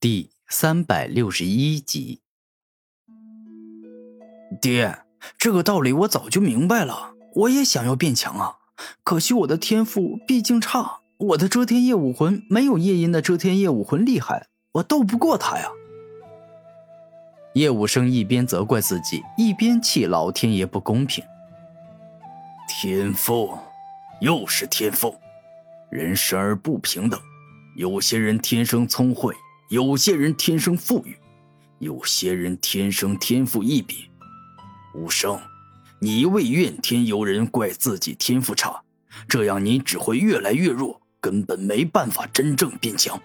第三百六十一集，爹，这个道理我早就明白了。我也想要变强啊，可惜我的天赋毕竟差，我的遮天夜武魂没有夜莺的遮天夜武魂厉害，我斗不过他呀。叶武生一边责怪自己，一边气老天爷不公平。天赋，又是天赋，人生而不平等，有些人天生聪慧。有些人天生富裕，有些人天生天赋异禀。无声，你一味怨天尤人，怪自己天赋差，这样你只会越来越弱，根本没办法真正变强。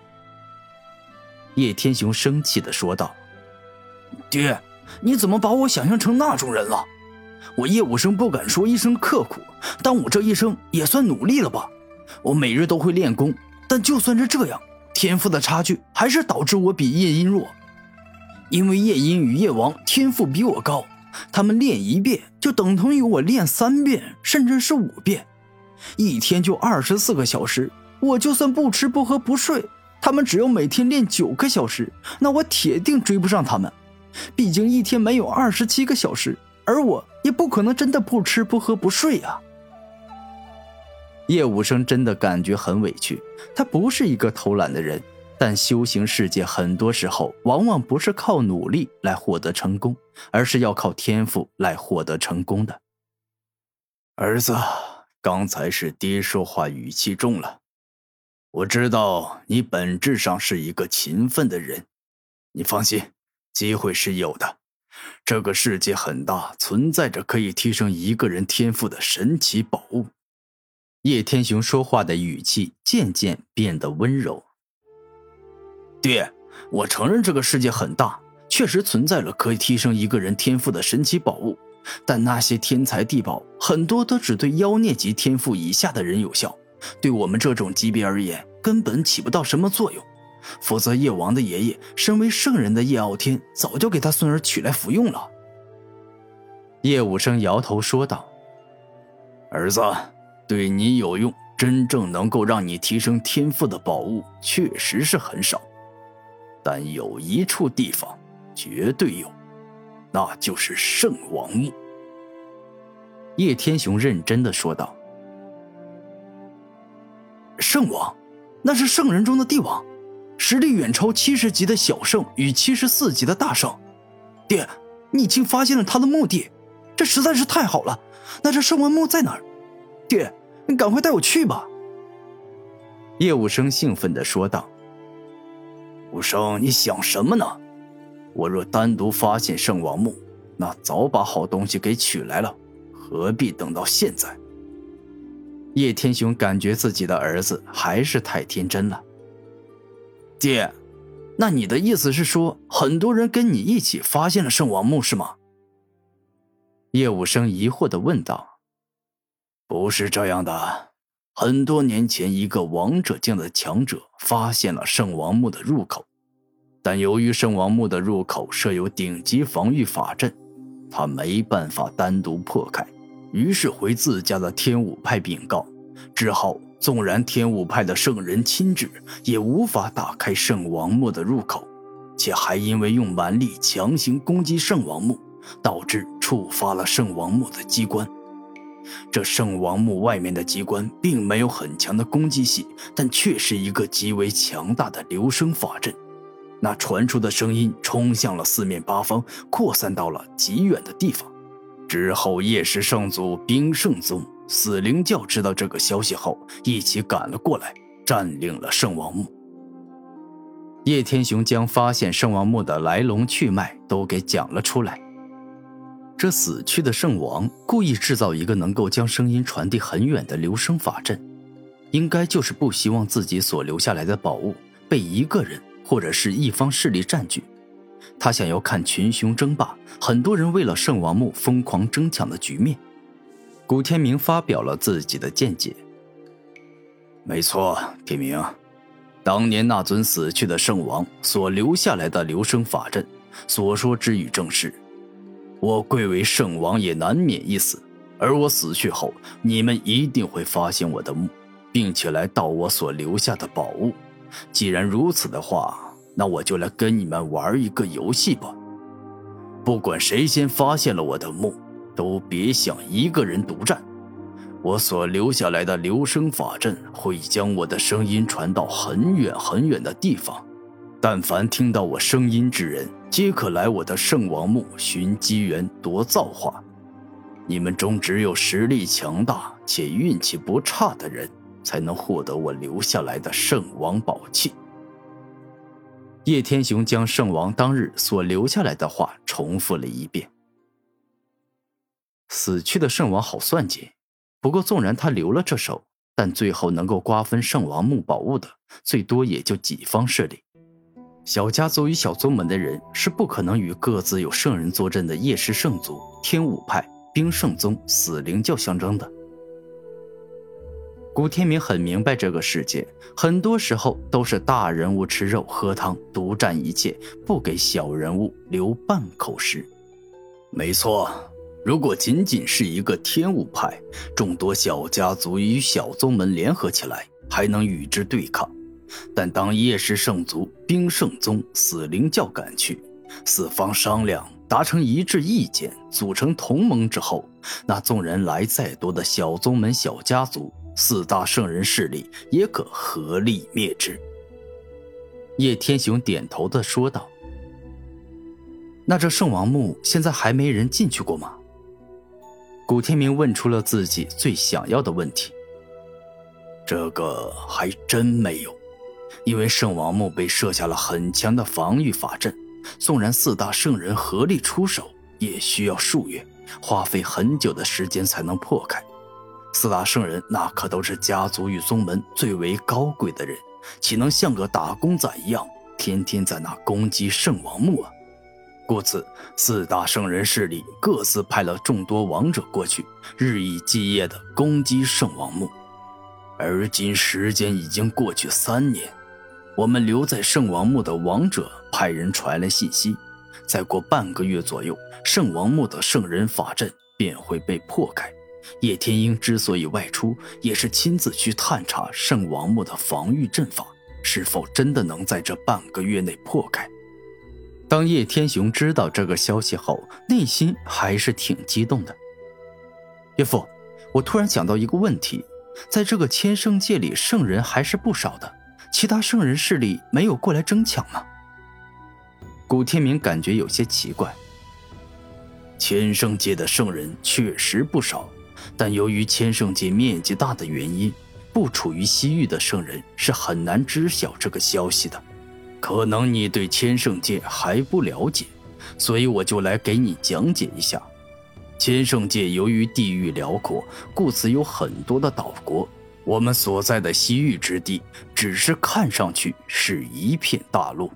叶天雄生气的说道：“爹，你怎么把我想象成那种人了？我叶武生不敢说一声刻苦，但我这一生也算努力了吧？我每日都会练功，但就算是这样。”天赋的差距还是导致我比夜莺弱，因为夜莺与夜王天赋比我高，他们练一遍就等同于我练三遍，甚至是五遍，一天就二十四个小时。我就算不吃不喝不睡，他们只要每天练九个小时，那我铁定追不上他们。毕竟一天没有二十七个小时，而我也不可能真的不吃不喝不睡啊。叶武生真的感觉很委屈，他不是一个偷懒的人，但修行世界很多时候往往不是靠努力来获得成功，而是要靠天赋来获得成功的。儿子，刚才是爹说话语气重了，我知道你本质上是一个勤奋的人，你放心，机会是有的。这个世界很大，存在着可以提升一个人天赋的神奇宝物。叶天雄说话的语气渐渐变得温柔。爹，我承认这个世界很大，确实存在了可以提升一个人天赋的神奇宝物，但那些天才地宝很多都只对妖孽级天赋以下的人有效，对我们这种级别而言根本起不到什么作用。否则，叶王的爷爷身为圣人的叶傲天早就给他孙儿取来服用了。叶武生摇头说道：“儿子。”对你有用、真正能够让你提升天赋的宝物，确实是很少，但有一处地方绝对有，那就是圣王墓。叶天雄认真的说道：“圣王，那是圣人中的帝王，实力远超七十级的小圣与七十四级的大圣。爹，你已经发现了他的墓地，这实在是太好了。那这圣王墓在哪儿？”爹，你赶快带我去吧！叶武生兴奋的说道。武生，你想什么呢？我若单独发现圣王墓，那早把好东西给取来了，何必等到现在？叶天雄感觉自己的儿子还是太天真了。爹，那你的意思是说，很多人跟你一起发现了圣王墓是吗？叶武生疑惑的问道。不是这样的，很多年前，一个王者境的强者发现了圣王墓的入口，但由于圣王墓的入口设有顶级防御法阵，他没办法单独破开，于是回自家的天武派禀告。之后，纵然天武派的圣人亲至，也无法打开圣王墓的入口，且还因为用蛮力强行攻击圣王墓，导致触发了圣王墓的机关。这圣王墓外面的机关并没有很强的攻击性，但却是一个极为强大的留声法阵。那传出的声音冲向了四面八方，扩散到了极远的地方。之后，夜石圣祖、冰圣宗、死灵教知道这个消息后，一起赶了过来，占领了圣王墓。叶天雄将发现圣王墓的来龙去脉都给讲了出来。这死去的圣王故意制造一个能够将声音传递很远的留声法阵，应该就是不希望自己所留下来的宝物被一个人或者是一方势力占据。他想要看群雄争霸，很多人为了圣王墓疯狂争抢的局面。古天明发表了自己的见解。没错，天明，当年那尊死去的圣王所留下来的留声法阵，所说之语正是。我贵为圣王，也难免一死。而我死去后，你们一定会发现我的墓，并且来盗我所留下的宝物。既然如此的话，那我就来跟你们玩一个游戏吧。不管谁先发现了我的墓，都别想一个人独占。我所留下来的留声法阵会将我的声音传到很远很远的地方。但凡听到我声音之人，皆可来我的圣王墓寻机缘夺造化。你们中只有实力强大且运气不差的人，才能获得我留下来的圣王宝器。叶天雄将圣王当日所留下来的话重复了一遍。死去的圣王好算计，不过纵然他留了这手，但最后能够瓜分圣王墓宝物的，最多也就几方势力。小家族与小宗门的人是不可能与各自有圣人坐镇的夜氏圣族、天武派、冰圣宗、死灵教相争的。古天明很明白，这个世界很多时候都是大人物吃肉喝汤，独占一切，不给小人物留半口食。没错，如果仅仅是一个天武派，众多小家族与小宗门联合起来，还能与之对抗。但当叶氏圣族、冰圣宗、死灵教赶去，四方商量达成一致意见，组成同盟之后，那纵然来再多的小宗门、小家族，四大圣人势力也可合力灭之。叶天雄点头的说道：“那这圣王墓现在还没人进去过吗？”古天明问出了自己最想要的问题：“这个还真没有。”因为圣王墓被设下了很强的防御法阵，纵然四大圣人合力出手，也需要数月，花费很久的时间才能破开。四大圣人那可都是家族与宗门最为高贵的人，岂能像个打工仔一样，天天在那攻击圣王墓啊？故此，四大圣人势力各自派了众多王者过去，日以继夜地攻击圣王墓。而今时间已经过去三年。我们留在圣王墓的王者派人传来信息，再过半个月左右，圣王墓的圣人法阵便会被破开。叶天鹰之所以外出，也是亲自去探查圣王墓的防御阵法是否真的能在这半个月内破开。当叶天雄知道这个消息后，内心还是挺激动的。岳父，我突然想到一个问题，在这个千圣界里，圣人还是不少的。其他圣人势力没有过来争抢吗？古天明感觉有些奇怪。千圣界的圣人确实不少，但由于千圣界面积大的原因，不处于西域的圣人是很难知晓这个消息的。可能你对千圣界还不了解，所以我就来给你讲解一下。千圣界由于地域辽阔，故此有很多的岛国。我们所在的西域之地，只是看上去是一片大陆。